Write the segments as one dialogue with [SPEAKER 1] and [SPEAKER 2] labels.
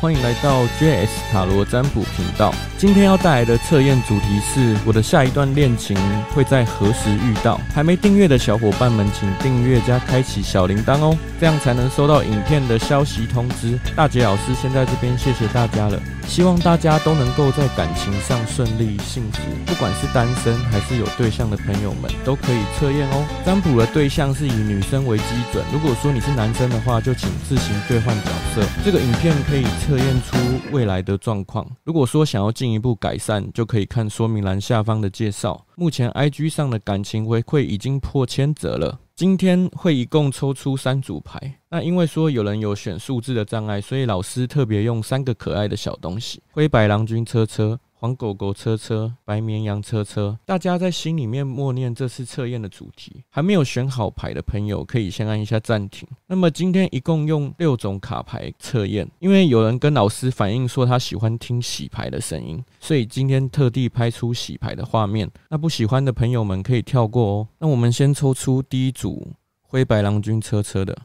[SPEAKER 1] 欢迎来到 JS 塔罗占卜频道。今天要带来的测验主题是：我的下一段恋情会在何时遇到？还没订阅的小伙伴们，请订阅加开启小铃铛哦，这样才能收到影片的消息通知。大杰老师先在这边谢谢大家了，希望大家都能够在感情上顺利幸福，不管是单身还是有对象的朋友们，都可以测验哦。占卜的对象是以女生为基准，如果说你是男生的话，就请自行兑换角色。这个影片可以测验出未来的状况。如果说想要进一步改善，就可以看说明栏下方的介绍。目前 IG 上的感情回馈已经破千则了。今天会一共抽出三组牌。那因为说有人有选数字的障碍，所以老师特别用三个可爱的小东西：灰白郎君车车。黄狗狗车车，白绵羊车车，大家在心里面默念这次测验的主题。还没有选好牌的朋友，可以先按一下暂停。那么今天一共用六种卡牌测验，因为有人跟老师反映说他喜欢听洗牌的声音，所以今天特地拍出洗牌的画面。那不喜欢的朋友们可以跳过哦。那我们先抽出第一组灰白郎君车车的。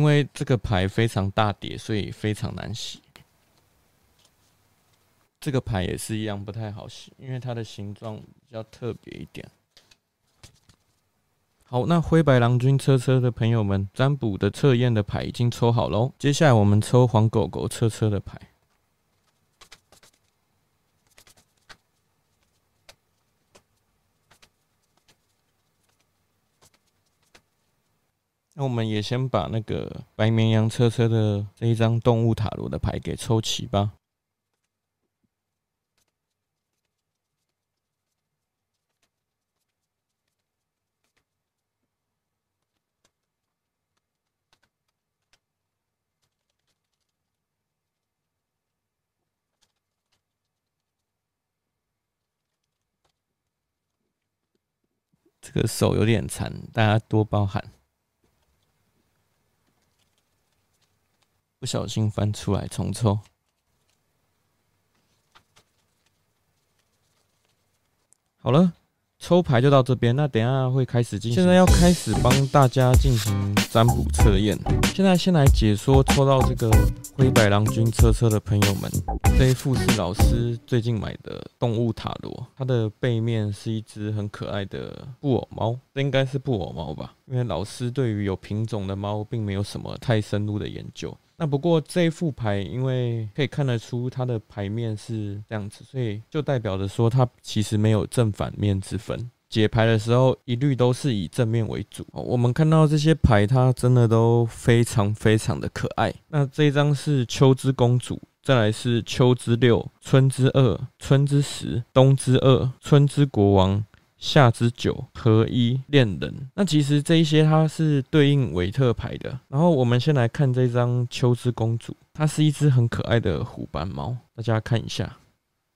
[SPEAKER 1] 因为这个牌非常大叠，所以非常难洗。这个牌也是一样不太好洗，因为它的形状比较特别一点。好，那灰白郎君车车的朋友们，占卜的测验的牌已经抽好喽。接下来我们抽黄狗狗车车的牌。那我们也先把那个白绵羊车车的这一张动物塔罗的牌给抽齐吧。这个手有点残，大家多包涵。不小心翻出来重抽。好了，抽牌就到这边。那等一下会开始进行，现在要开始帮大家进行占卜测验。现在先来解说抽到这个灰白郎君车车的朋友们，这一副是老师最近买的动物塔罗，它的背面是一只很可爱的布偶猫，这应该是布偶猫吧？因为老师对于有品种的猫并没有什么太深入的研究。那不过这一副牌，因为可以看得出它的牌面是这样子，所以就代表着说它其实没有正反面之分。解牌的时候一律都是以正面为主。我们看到这些牌，它真的都非常非常的可爱。那这一张是秋之公主，再来是秋之六、春之二、春之十、冬之二、春之国王。夏之九合一恋人，那其实这一些它是对应韦特牌的。然后我们先来看这张秋之公主，它是一只很可爱的虎斑猫，大家看一下，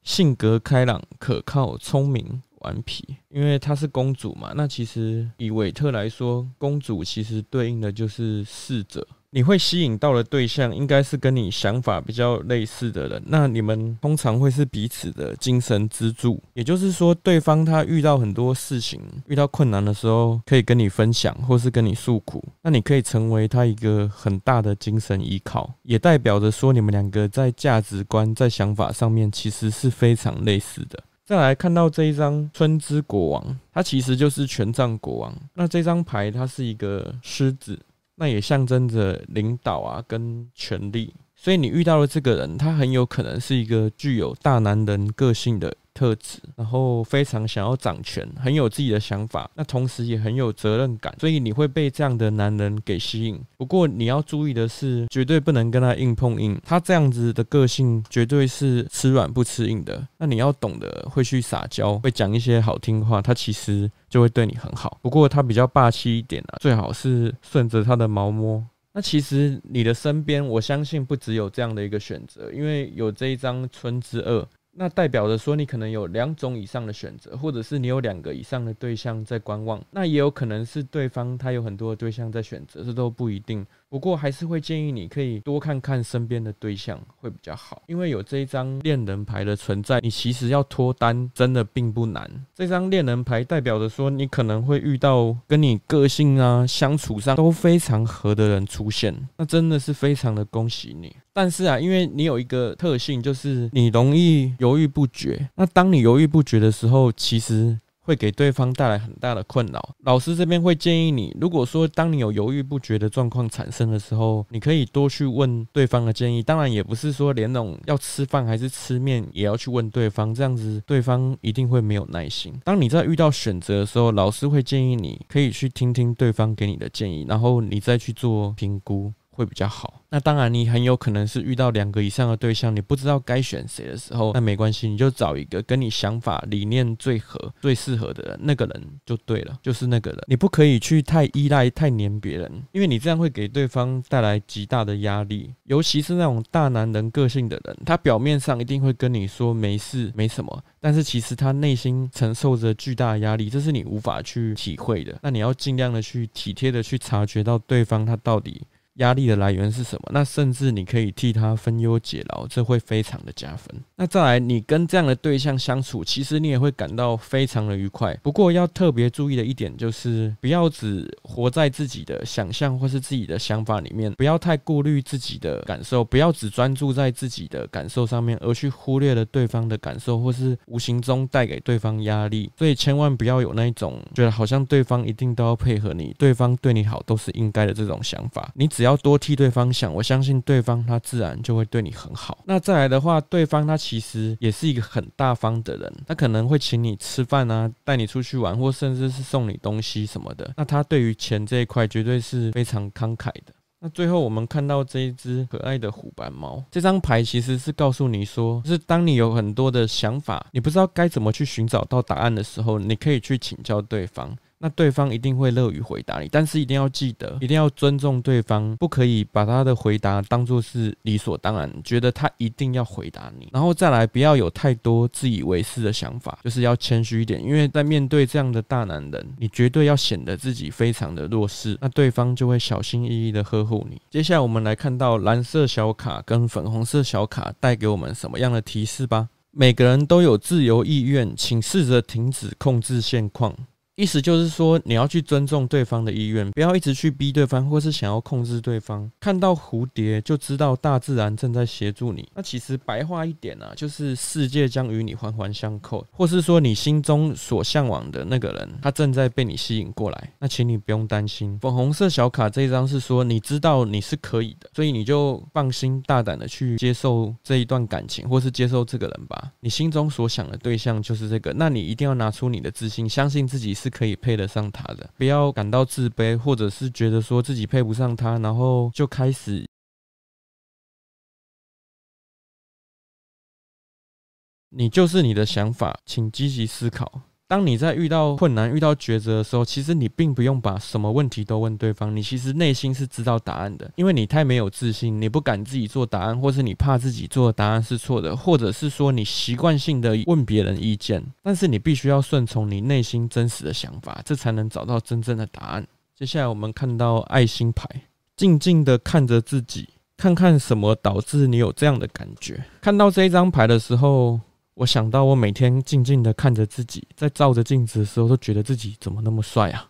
[SPEAKER 1] 性格开朗、可靠、聪明、顽皮。因为她是公主嘛，那其实以韦特来说，公主其实对应的就是侍者。你会吸引到的对象应该是跟你想法比较类似的人，那你们通常会是彼此的精神支柱。也就是说，对方他遇到很多事情、遇到困难的时候，可以跟你分享，或是跟你诉苦，那你可以成为他一个很大的精神依靠，也代表着说你们两个在价值观、在想法上面其实是非常类似的。再来看到这一张春之国王，他其实就是权杖国王。那这张牌它是一个狮子。那也象征着领导啊，跟权力，所以你遇到的这个人，他很有可能是一个具有大男人个性的特质，然后非常想要掌权，很有自己的想法，那同时也很有责任感，所以你会被这样的男人给吸引。不过你要注意的是，绝对不能跟他硬碰硬，他这样子的个性绝对是吃软不吃硬的。那你要懂得会去撒娇，会讲一些好听话，他其实就会对你很好。不过他比较霸气一点啊，最好是顺着他的毛摸。那其实你的身边，我相信不只有这样的一个选择，因为有这一张村之二。那代表着说，你可能有两种以上的选择，或者是你有两个以上的对象在观望。那也有可能是对方他有很多的对象在选择，这都不一定。不过还是会建议你可以多看看身边的对象会比较好，因为有这一张恋人牌的存在，你其实要脱单真的并不难。这张恋人牌代表着说，你可能会遇到跟你个性啊、相处上都非常合的人出现，那真的是非常的恭喜你。但是啊，因为你有一个特性，就是你容易犹豫不决。那当你犹豫不决的时候，其实会给对方带来很大的困扰。老师这边会建议你，如果说当你有犹豫不决的状况产生的时候，你可以多去问对方的建议。当然，也不是说连那种要吃饭还是吃面也要去问对方，这样子对方一定会没有耐心。当你在遇到选择的时候，老师会建议你可以去听听对方给你的建议，然后你再去做评估。会比较好。那当然，你很有可能是遇到两个以上的对象，你不知道该选谁的时候，那没关系，你就找一个跟你想法理念最合、最适合的人，那个人就对了，就是那个人。你不可以去太依赖、太黏别人，因为你这样会给对方带来极大的压力。尤其是那种大男人个性的人，他表面上一定会跟你说没事、没什么，但是其实他内心承受着巨大的压力，这是你无法去体会的。那你要尽量的去体贴的去察觉到对方他到底。压力的来源是什么？那甚至你可以替他分忧解劳，这会非常的加分。那再来，你跟这样的对象相处，其实你也会感到非常的愉快。不过要特别注意的一点就是，不要只活在自己的想象或是自己的想法里面，不要太顾虑自己的感受，不要只专注在自己的感受上面，而去忽略了对方的感受，或是无形中带给对方压力。所以千万不要有那一种觉得好像对方一定都要配合你，对方对你好都是应该的这种想法。你只只要多替对方想，我相信对方他自然就会对你很好。那再来的话，对方他其实也是一个很大方的人，他可能会请你吃饭啊，带你出去玩，或甚至是送你东西什么的。那他对于钱这一块绝对是非常慷慨的。那最后我们看到这一只可爱的虎斑猫，这张牌其实是告诉你说，就是当你有很多的想法，你不知道该怎么去寻找到答案的时候，你可以去请教对方。那对方一定会乐于回答你，但是一定要记得，一定要尊重对方，不可以把他的回答当作是理所当然，觉得他一定要回答你。然后再来，不要有太多自以为是的想法，就是要谦虚一点，因为在面对这样的大男人，你绝对要显得自己非常的弱势，那对方就会小心翼翼的呵护你。接下来我们来看到蓝色小卡跟粉红色小卡带给我们什么样的提示吧。每个人都有自由意愿，请试着停止控制现况。意思就是说，你要去尊重对方的意愿，不要一直去逼对方，或是想要控制对方。看到蝴蝶就知道大自然正在协助你。那其实白话一点啊，就是世界将与你环环相扣，或是说你心中所向往的那个人，他正在被你吸引过来。那请你不用担心。粉红色小卡这一张是说，你知道你是可以的，所以你就放心大胆的去接受这一段感情，或是接受这个人吧。你心中所想的对象就是这个，那你一定要拿出你的自信，相信自己是可以配得上他的，不要感到自卑，或者是觉得说自己配不上他，然后就开始。你就是你的想法，请积极思考。当你在遇到困难、遇到抉择的时候，其实你并不用把什么问题都问对方，你其实内心是知道答案的。因为你太没有自信，你不敢自己做答案，或是你怕自己做的答案是错的，或者是说你习惯性的问别人意见。但是你必须要顺从你内心真实的想法，这才能找到真正的答案。接下来我们看到爱心牌，静静的看着自己，看看什么导致你有这样的感觉。看到这一张牌的时候。我想到，我每天静静的看着自己，在照着镜子的时候，都觉得自己怎么那么帅啊？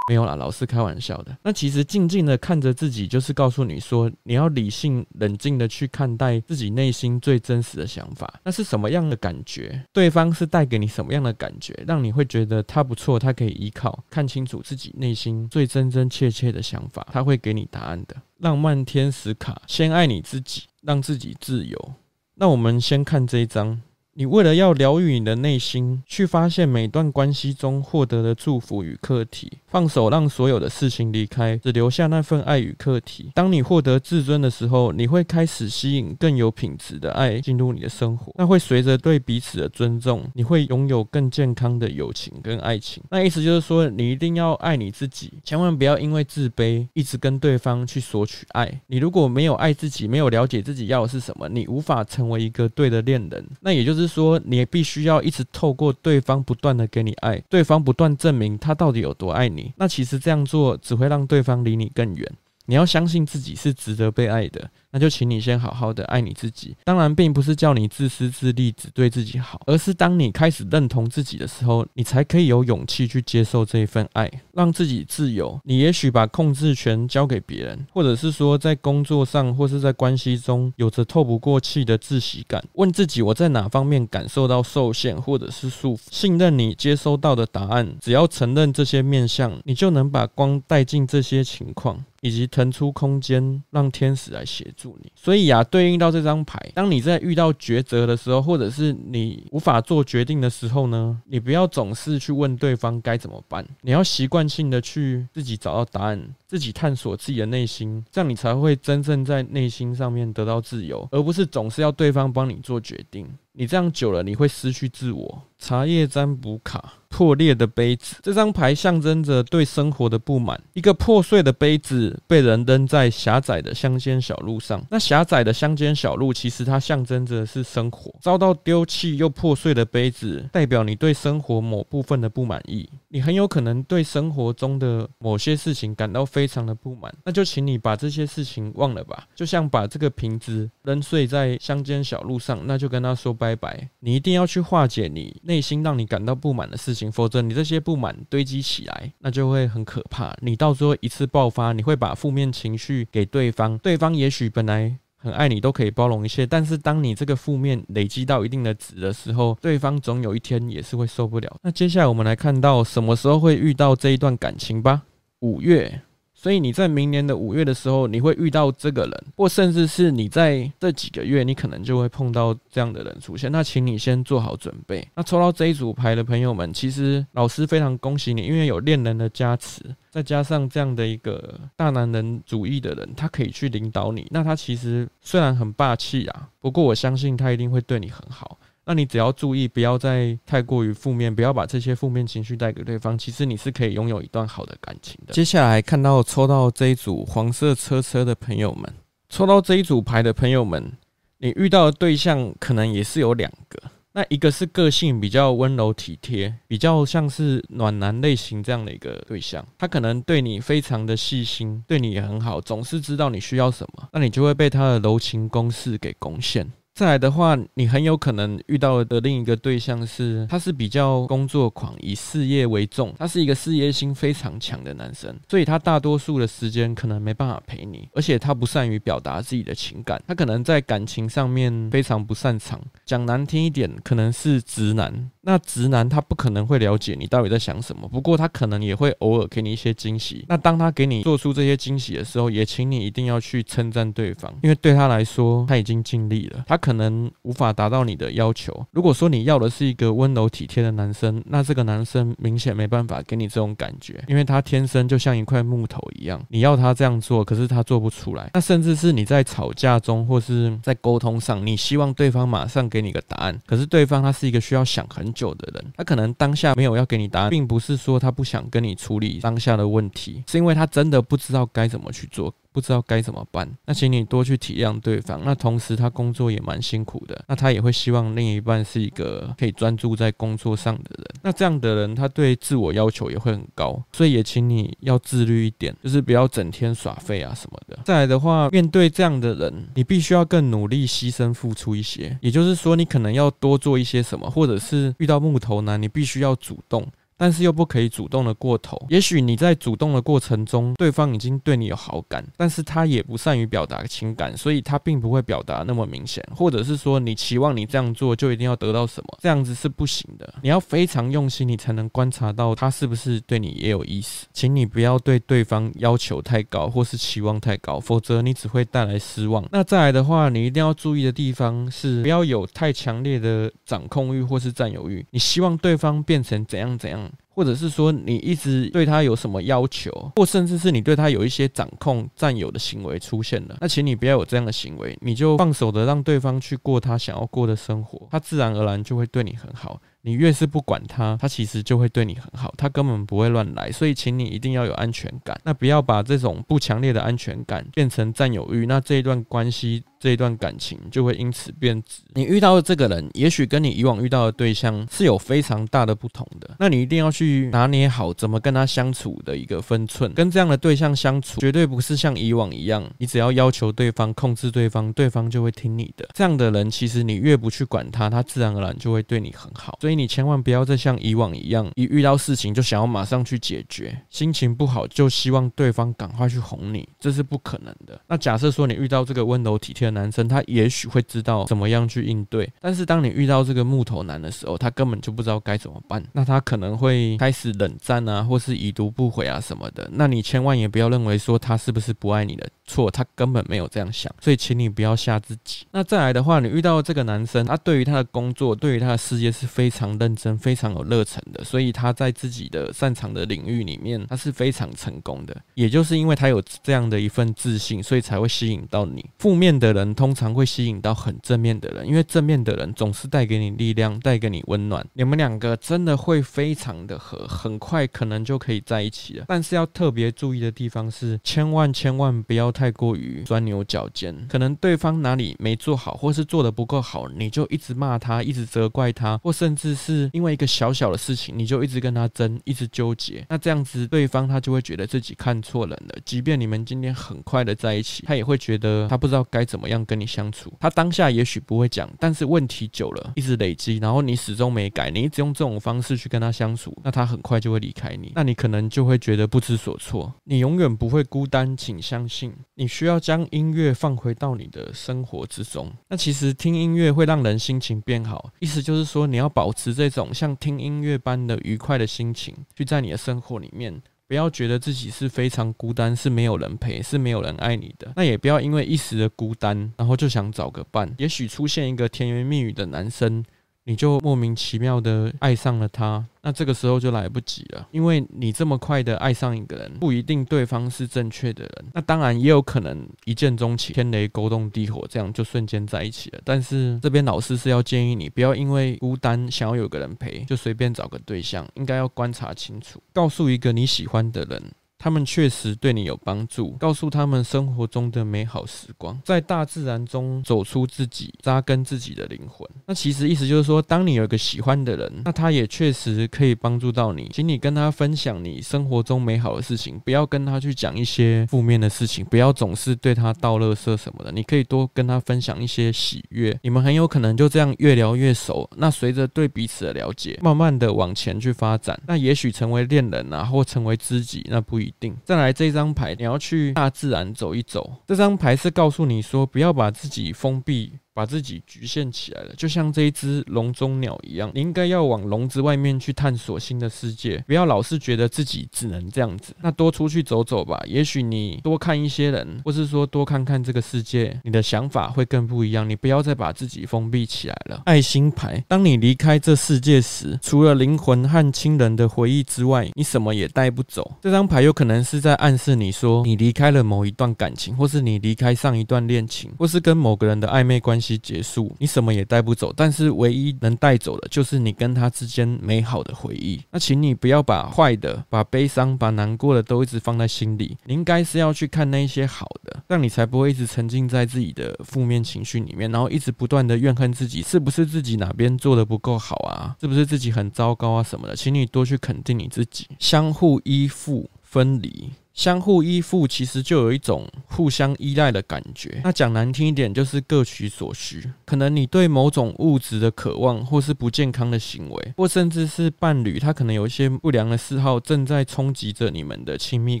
[SPEAKER 1] 没有啦，老师开玩笑的。那其实静静的看着自己，就是告诉你说，你要理性、冷静的去看待自己内心最真实的想法。那是什么样的感觉？对方是带给你什么样的感觉，让你会觉得他不错，他可以依靠？看清楚自己内心最真真切切的想法，他会给你答案的。浪漫天使卡，先爱你自己，让自己自由。那我们先看这一张。你为了要疗愈你的内心，去发现每段关系中获得的祝福与课题，放手让所有的事情离开，只留下那份爱与课题。当你获得自尊的时候，你会开始吸引更有品质的爱进入你的生活。那会随着对彼此的尊重，你会拥有更健康的友情跟爱情。那意思就是说，你一定要爱你自己，千万不要因为自卑一直跟对方去索取爱。你如果没有爱自己，没有了解自己要的是什么，你无法成为一个对的恋人。那也就是说，你必须要一直透过对方不断的给你爱，对方不断证明他到底有多爱你。那其实这样做只会让对方离你更远。你要相信自己是值得被爱的。那就请你先好好的爱你自己。当然，并不是叫你自私自利，只对自己好，而是当你开始认同自己的时候，你才可以有勇气去接受这一份爱，让自己自由。你也许把控制权交给别人，或者是说在工作上或是在关系中有着透不过气的窒息感，问自己我在哪方面感受到受限或者是束缚？信任你接收到的答案，只要承认这些面相，你就能把光带进这些情况，以及腾出空间，让天使来协助。所以啊，对应到这张牌，当你在遇到抉择的时候，或者是你无法做决定的时候呢，你不要总是去问对方该怎么办，你要习惯性的去自己找到答案，自己探索自己的内心，这样你才会真正在内心上面得到自由，而不是总是要对方帮你做决定。你这样久了，你会失去自我。茶叶占卜卡，破裂的杯子，这张牌象征着对生活的不满。一个破碎的杯子被人扔在狭窄的乡间小路上。那狭窄的乡间小路，其实它象征着是生活。遭到丢弃又破碎的杯子，代表你对生活某部分的不满意。你很有可能对生活中的某些事情感到非常的不满。那就请你把这些事情忘了吧。就像把这个瓶子扔碎在乡间小路上，那就跟他说拜拜。你一定要去化解你内心让你感到不满的事情，否则你这些不满堆积起来，那就会很可怕。你到时候一次爆发，你会把负面情绪给对方，对方也许本来很爱你，都可以包容一切，但是当你这个负面累积到一定的值的时候，对方总有一天也是会受不了。那接下来我们来看到什么时候会遇到这一段感情吧。五月。所以你在明年的五月的时候，你会遇到这个人，或甚至是你在这几个月，你可能就会碰到这样的人出现。那请你先做好准备。那抽到这一组牌的朋友们，其实老师非常恭喜你，因为有恋人的加持，再加上这样的一个大男人主义的人，他可以去领导你。那他其实虽然很霸气啊，不过我相信他一定会对你很好。那你只要注意，不要再太过于负面，不要把这些负面情绪带给对方。其实你是可以拥有一段好的感情的。接下来看到抽到这一组黄色车车的朋友们，抽到这一组牌的朋友们，你遇到的对象可能也是有两个。那一个是个性比较温柔体贴，比较像是暖男类型这样的一个对象，他可能对你非常的细心，对你也很好，总是知道你需要什么，那你就会被他的柔情攻势给攻陷。再来的话，你很有可能遇到的另一个对象是，他是比较工作狂，以事业为重，他是一个事业心非常强的男生，所以他大多数的时间可能没办法陪你，而且他不善于表达自己的情感，他可能在感情上面非常不擅长，讲难听一点，可能是直男。那直男他不可能会了解你到底在想什么，不过他可能也会偶尔给你一些惊喜。那当他给你做出这些惊喜的时候，也请你一定要去称赞对方，因为对他来说他已经尽力了。他可能无法达到你的要求。如果说你要的是一个温柔体贴的男生，那这个男生明显没办法给你这种感觉，因为他天生就像一块木头一样。你要他这样做，可是他做不出来。那甚至是你在吵架中或是在沟通上，你希望对方马上给你个答案，可是对方他是一个需要想很久的人，他可能当下没有要给你答案，并不是说他不想跟你处理当下的问题，是因为他真的不知道该怎么去做。不知道该怎么办，那请你多去体谅对方。那同时他工作也蛮辛苦的，那他也会希望另一半是一个可以专注在工作上的人。那这样的人，他对自我要求也会很高，所以也请你要自律一点，就是不要整天耍废啊什么的。再来的话，面对这样的人，你必须要更努力、牺牲、付出一些。也就是说，你可能要多做一些什么，或者是遇到木头男，你必须要主动。但是又不可以主动的过头。也许你在主动的过程中，对方已经对你有好感，但是他也不善于表达情感，所以他并不会表达那么明显。或者是说，你期望你这样做就一定要得到什么，这样子是不行的。你要非常用心，你才能观察到他是不是对你也有意思。请你不要对对方要求太高，或是期望太高，否则你只会带来失望。那再来的话，你一定要注意的地方是，不要有太强烈的掌控欲或是占有欲。你希望对方变成怎样怎样。Mm. 或者是说你一直对他有什么要求，或甚至是你对他有一些掌控、占有的行为出现了，那请你不要有这样的行为，你就放手的让对方去过他想要过的生活，他自然而然就会对你很好。你越是不管他，他其实就会对你很好，他根本不会乱来。所以，请你一定要有安全感，那不要把这种不强烈的安全感变成占有欲，那这一段关系。这一段感情就会因此变质。你遇到的这个人，也许跟你以往遇到的对象是有非常大的不同的。那你一定要去去拿捏好怎么跟他相处的一个分寸。跟这样的对象相处，绝对不是像以往一样，你只要要求对方、控制对方，对方就会听你的。这样的人，其实你越不去管他，他自然而然就会对你很好。所以你千万不要再像以往一样，一遇到事情就想要马上去解决，心情不好就希望对方赶快去哄你，这是不可能的。那假设说你遇到这个温柔体贴的男生，他也许会知道怎么样去应对，但是当你遇到这个木头男的时候，他根本就不知道该怎么办。那他可能会开始冷战啊，或是已读不回啊什么的。那你千万也不要认为说他是不是不爱你的错，他根本没有这样想。所以，请你不要吓自己。那再来的话，你遇到这个男生，他对于他的工作，对于他的事业是非常认真、非常有热忱的，所以他在自己的擅长的领域里面，他是非常成功的。也就是因为他有这样的一份自信，所以才会吸引到你。负面的人通常会吸引到很正面的人，因为正面的人总是带给你力量，带给你温暖。你们两个真的会非常的合，很快可能就可以在一起了。但是要特别注意的地方是，千万千万不要太过于钻牛角尖。可能对方哪里没做好，或是做得不够好，你就一直骂他，一直责怪他，或甚至是因为一个小小的事情，你就一直跟他争，一直纠结。那这样子，对方他就会觉得自己看错人了。即便你们今天很快的在一起，他也会觉得他不知道该怎么样跟你相处。他当下也许不会讲，但是问题久了，一直累积，然后你始终没改，你一直用这种方式去跟他相处，那他很快就会离开你，那你可能就会觉得不知所措。你永远不会孤单，请相信，你需要将音乐放回到你的生活之中。那其实听音乐会让人心情变好，意思就是说你要保持这种像听音乐般的愉快的心情，去在你的生活里面。不要觉得自己是非常孤单，是没有人陪，是没有人爱你的。那也不要因为一时的孤单，然后就想找个伴。也许出现一个甜言蜜语的男生。你就莫名其妙的爱上了他，那这个时候就来不及了，因为你这么快的爱上一个人，不一定对方是正确的人。那当然也有可能一见钟情，天雷勾动地火，这样就瞬间在一起了。但是这边老师是要建议你，不要因为孤单想要有个人陪，就随便找个对象，应该要观察清楚，告诉一个你喜欢的人。他们确实对你有帮助，告诉他们生活中的美好时光，在大自然中走出自己，扎根自己的灵魂。那其实意思就是说，当你有一个喜欢的人，那他也确实可以帮助到你。请你跟他分享你生活中美好的事情，不要跟他去讲一些负面的事情，不要总是对他道垃圾什么的。你可以多跟他分享一些喜悦，你们很有可能就这样越聊越熟。那随着对彼此的了解，慢慢的往前去发展，那也许成为恋人啊，或成为知己，那不一一定。再来这张牌，你要去大自然走一走。这张牌是告诉你说，不要把自己封闭。把自己局限起来了，就像这一只笼中鸟一样，你应该要往笼子外面去探索新的世界，不要老是觉得自己只能这样子。那多出去走走吧，也许你多看一些人，或是说多看看这个世界，你的想法会更不一样。你不要再把自己封闭起来了。爱心牌，当你离开这世界时，除了灵魂和亲人的回忆之外，你什么也带不走。这张牌有可能是在暗示你说，你离开了某一段感情，或是你离开上一段恋情，或是跟某个人的暧昧关系。期结束，你什么也带不走，但是唯一能带走的，就是你跟他之间美好的回忆。那请你不要把坏的、把悲伤、把难过的都一直放在心里，你应该是要去看那些好的，让你才不会一直沉浸在自己的负面情绪里面，然后一直不断的怨恨自己，是不是自己哪边做的不够好啊？是不是自己很糟糕啊什么的？请你多去肯定你自己，相互依附，分离。相互依附，其实就有一种互相依赖的感觉。那讲难听一点，就是各取所需。可能你对某种物质的渴望，或是不健康的行为，或甚至是伴侣，他可能有一些不良的嗜好，正在冲击着你们的亲密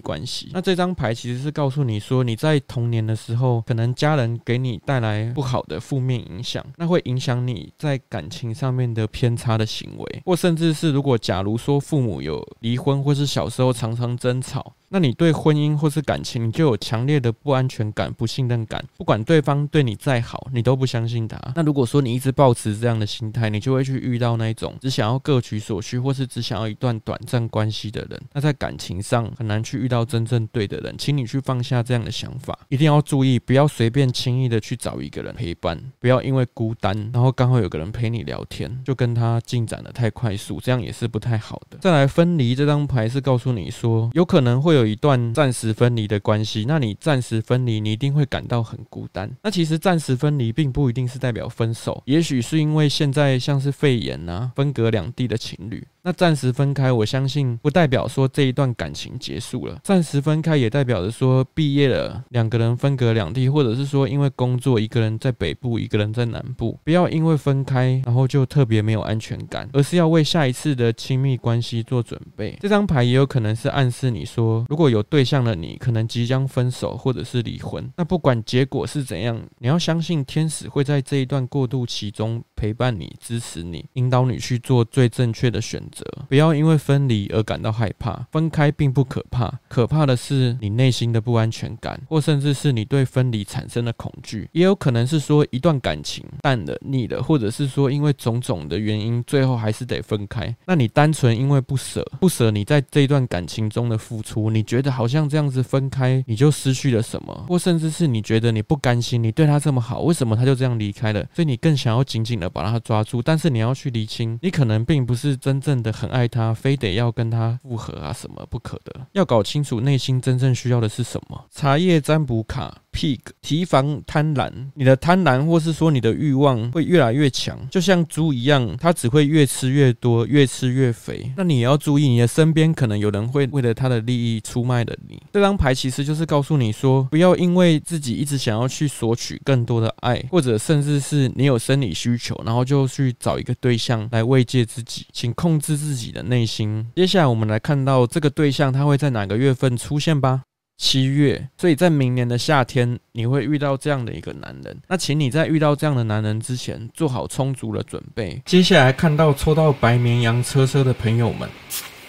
[SPEAKER 1] 关系。那这张牌其实是告诉你说，你在童年的时候，可能家人给你带来不好的负面影响，那会影响你在感情上面的偏差的行为，或甚至是如果假如说父母有离婚，或是小时候常常争吵。那你对婚姻或是感情，你就有强烈的不安全感、不信任感。不管对方对你再好，你都不相信他。那如果说你一直抱持这样的心态，你就会去遇到那种只想要各取所需，或是只想要一段短暂关系的人。那在感情上很难去遇到真正对的人，请你去放下这样的想法，一定要注意，不要随便轻易的去找一个人陪伴，不要因为孤单，然后刚好有个人陪你聊天，就跟他进展得太快速，这样也是不太好的。再来，分离这张牌是告诉你说，有可能会有一段暂时分离的关系，那你暂时分离，你一定会感到很孤单。那其实暂时分离并不一定是代表分手，也许是因为现在像是肺炎啊，分隔两地的情侣。那暂时分开，我相信不代表说这一段感情结束了。暂时分开也代表着说毕业了，两个人分隔两地，或者是说因为工作，一个人在北部，一个人在南部。不要因为分开，然后就特别没有安全感，而是要为下一次的亲密关系做准备。这张牌也有可能是暗示你说，如果有对象的你，可能即将分手或者是离婚。那不管结果是怎样，你要相信天使会在这一段过渡期中陪伴你、支持你、引导你去做最正确的选择。不要因为分离而感到害怕，分开并不可怕，可怕的是你内心的不安全感，或甚至是你对分离产生的恐惧。也有可能是说一段感情淡了、腻了，或者是说因为种种的原因，最后还是得分开。那你单纯因为不舍，不舍你在这一段感情中的付出，你觉得好像这样子分开你就失去了什么，或甚至是你觉得你不甘心，你对他这么好，为什么他就这样离开了？所以你更想要紧紧的把他抓住。但是你要去厘清，你可能并不是真正的。很爱他，非得要跟他复合啊，什么不可的？要搞清楚内心真正需要的是什么。茶叶占卜卡。Pig 提防贪婪，你的贪婪或是说你的欲望会越来越强，就像猪一样，它只会越吃越多，越吃越肥。那你也要注意，你的身边可能有人会为了他的利益出卖了你。这张牌其实就是告诉你说，不要因为自己一直想要去索取更多的爱，或者甚至是你有生理需求，然后就去找一个对象来慰藉自己，请控制自己的内心。接下来我们来看到这个对象他会在哪个月份出现吧。七月，所以在明年的夏天，你会遇到这样的一个男人。那请你在遇到这样的男人之前，做好充足的准备。接下来看到抽到白绵羊车车的朋友们，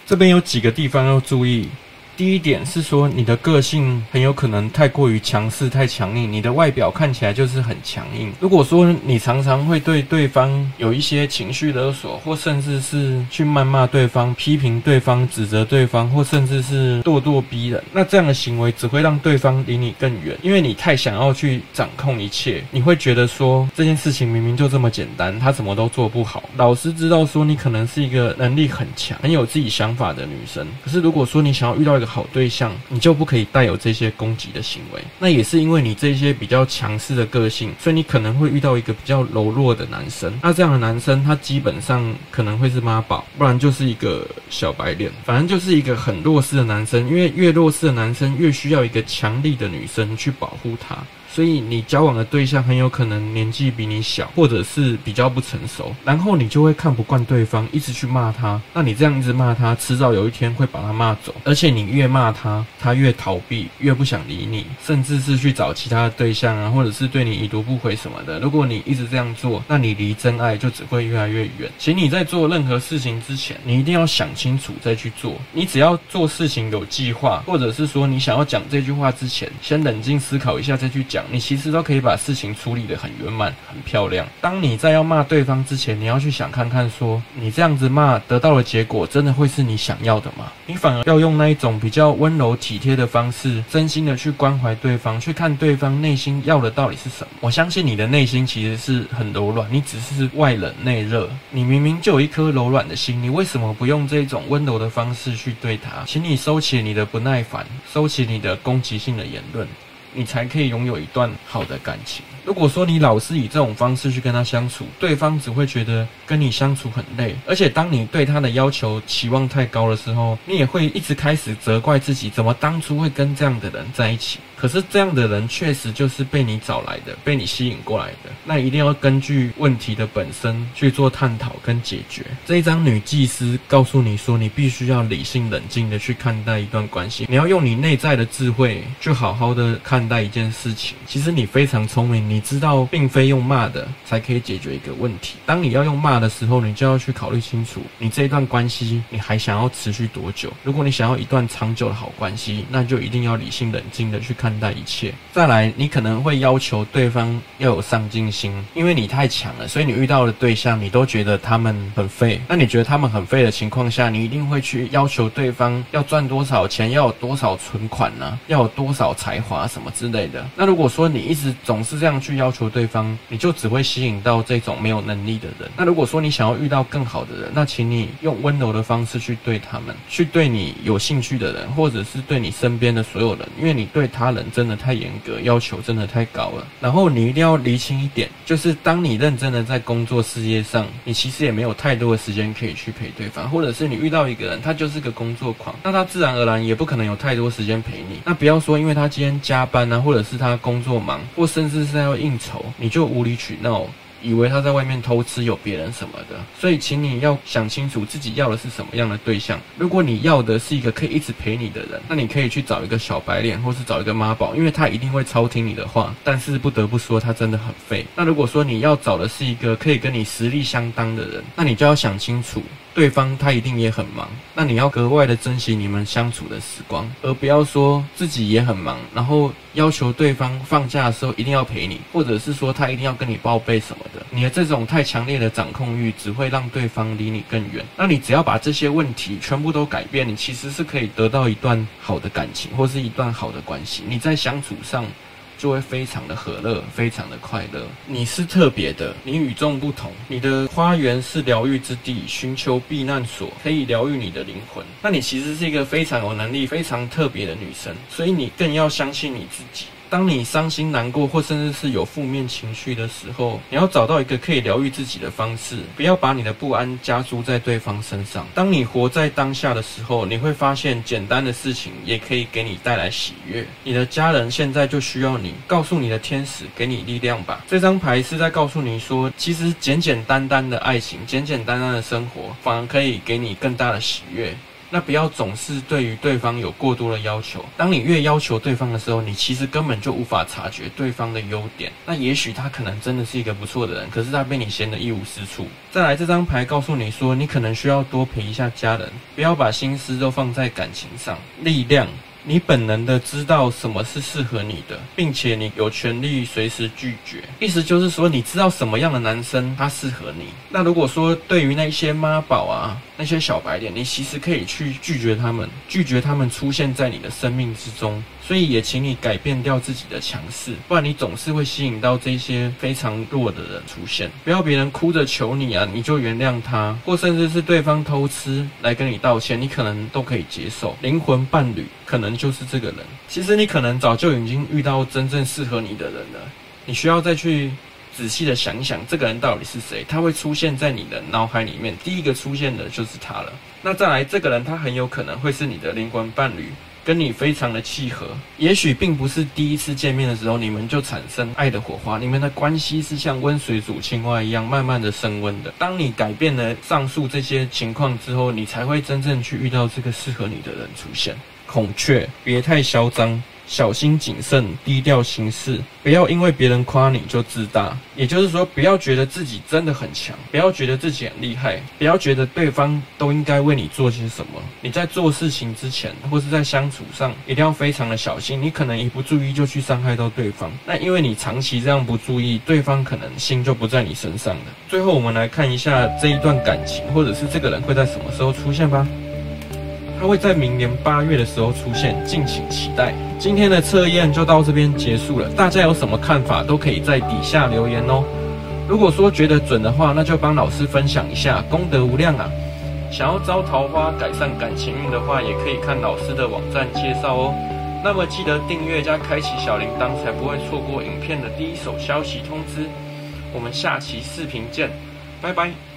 [SPEAKER 1] 这边有几个地方要注意。第一点是说，你的个性很有可能太过于强势、太强硬，你的外表看起来就是很强硬。如果说你常常会对对方有一些情绪勒索，或甚至是去谩骂对方、批评对方、指责对方，或甚至是咄咄逼人，那这样的行为只会让对方离你更远，因为你太想要去掌控一切，你会觉得说这件事情明明就这么简单，他什么都做不好。老师知道说你可能是一个能力很强、很有自己想法的女生，可是如果说你想要遇到一个好对象，你就不可以带有这些攻击的行为。那也是因为你这些比较强势的个性，所以你可能会遇到一个比较柔弱的男生。那这样的男生，他基本上可能会是妈宝，不然就是一个小白脸，反正就是一个很弱势的男生。因为越弱势的男生，越需要一个强力的女生去保护他。所以你交往的对象很有可能年纪比你小，或者是比较不成熟，然后你就会看不惯对方，一直去骂他。那你这样一直骂他，迟早有一天会把他骂走。而且你越骂他，他越逃避，越不想理你，甚至是去找其他的对象啊，或者是对你已读不回什么的。如果你一直这样做，那你离真爱就只会越来越远。请你在做任何事情之前，你一定要想清楚再去做。你只要做事情有计划，或者是说你想要讲这句话之前，先冷静思考一下再去讲。你其实都可以把事情处理得很圆满、很漂亮。当你在要骂对方之前，你要去想看看，说你这样子骂得到的结果，真的会是你想要的吗？你反而要用那一种比较温柔体贴的方式，真心的去关怀对方，去看对方内心要的到底是什么。我相信你的内心其实是很柔软，你只是外冷内热。你明明就有一颗柔软的心，你为什么不用这种温柔的方式去对他？请你收起你的不耐烦，收起你的攻击性的言论。你才可以拥有一段好的感情。如果说你老是以这种方式去跟他相处，对方只会觉得跟你相处很累，而且当你对他的要求期望太高的时候，你也会一直开始责怪自己，怎么当初会跟这样的人在一起。可是这样的人确实就是被你找来的，被你吸引过来的。那一定要根据问题的本身去做探讨跟解决。这一张女祭司告诉你说，你必须要理性冷静的去看待一段关系，你要用你内在的智慧去好好的看待一件事情。其实你非常聪明，你知道并非用骂的才可以解决一个问题。当你要用骂的时候，你就要去考虑清楚，你这一段关系你还想要持续多久？如果你想要一段长久的好关系，那就一定要理性冷静的去看看待一切。再来，你可能会要求对方要有上进心，因为你太强了，所以你遇到的对象你都觉得他们很废。那你觉得他们很废的情况下，你一定会去要求对方要赚多少钱，要有多少存款呢、要有多少才华什么之类的。那如果说你一直总是这样去要求对方，你就只会吸引到这种没有能力的人。那如果说你想要遇到更好的人，那请你用温柔的方式去对他们，去对你有兴趣的人，或者是对你身边的所有人，因为你对他人真的太严格，要求真的太高了。然后你一定要厘清一点，就是当你认真的在工作事业上，你其实也没有太多的时间可以去陪对方，或者是你遇到一个人，他就是个工作狂，那他自然而然也不可能有太多时间陪你。那不要说因为他今天加班啊，或者是他工作忙，或甚至是要应酬，你就无理取闹。以为他在外面偷吃有别人什么的，所以请你要想清楚自己要的是什么样的对象。如果你要的是一个可以一直陪你的人，那你可以去找一个小白脸，或是找一个妈宝，因为他一定会超听你的话。但是不得不说，他真的很废。那如果说你要找的是一个可以跟你实力相当的人，那你就要想清楚。对方他一定也很忙，那你要格外的珍惜你们相处的时光，而不要说自己也很忙，然后要求对方放假的时候一定要陪你，或者是说他一定要跟你报备什么的。你的这种太强烈的掌控欲，只会让对方离你更远。那你只要把这些问题全部都改变，你其实是可以得到一段好的感情，或是一段好的关系。你在相处上。就会非常的和乐，非常的快乐。你是特别的，你与众不同。你的花园是疗愈之地，寻求避难所，可以疗愈你的灵魂。那你其实是一个非常有能力、非常特别的女生，所以你更要相信你自己。当你伤心难过，或甚至是有负面情绪的时候，你要找到一个可以疗愈自己的方式，不要把你的不安加诸在对方身上。当你活在当下的时候，你会发现简单的事情也可以给你带来喜悦。你的家人现在就需要你，告诉你的天使给你力量吧。这张牌是在告诉你说，其实简简单单的爱情，简简单单的生活，反而可以给你更大的喜悦。那不要总是对于对方有过多的要求。当你越要求对方的时候，你其实根本就无法察觉对方的优点。那也许他可能真的是一个不错的人，可是他被你嫌得一无是处。再来，这张牌告诉你说，你可能需要多陪一下家人，不要把心思都放在感情上。力量。你本能的知道什么是适合你的，并且你有权利随时拒绝。意思就是说，你知道什么样的男生他适合你。那如果说对于那些妈宝啊，那些小白脸，你其实可以去拒绝他们，拒绝他们出现在你的生命之中。所以也请你改变掉自己的强势，不然你总是会吸引到这些非常弱的人出现。不要别人哭着求你啊，你就原谅他，或甚至是对方偷吃来跟你道歉，你可能都可以接受。灵魂伴侣可能就是这个人。其实你可能早就已经遇到真正适合你的人了，你需要再去仔细的想想，这个人到底是谁？他会出现在你的脑海里面，第一个出现的就是他了。那再来，这个人他很有可能会是你的灵魂伴侣。跟你非常的契合，也许并不是第一次见面的时候你们就产生爱的火花，你们的关系是像温水煮青蛙一样慢慢的升温的。当你改变了上述这些情况之后，你才会真正去遇到这个适合你的人出现。孔雀，别太嚣张。小心谨慎，低调行事，不要因为别人夸你就自大。也就是说，不要觉得自己真的很强，不要觉得自己很厉害，不要觉得对方都应该为你做些什么。你在做事情之前，或是在相处上，一定要非常的小心。你可能一不注意就去伤害到对方。那因为你长期这样不注意，对方可能心就不在你身上了。最后，我们来看一下这一段感情，或者是这个人会在什么时候出现吧。他会在明年八月的时候出现，敬请期待。今天的测验就到这边结束了，大家有什么看法都可以在底下留言哦。如果说觉得准的话，那就帮老师分享一下，功德无量啊。想要招桃花、改善感情运的话，也可以看老师的网站介绍哦。那么记得订阅加开启小铃铛，才不会错过影片的第一手消息通知。我们下期视频见，拜拜。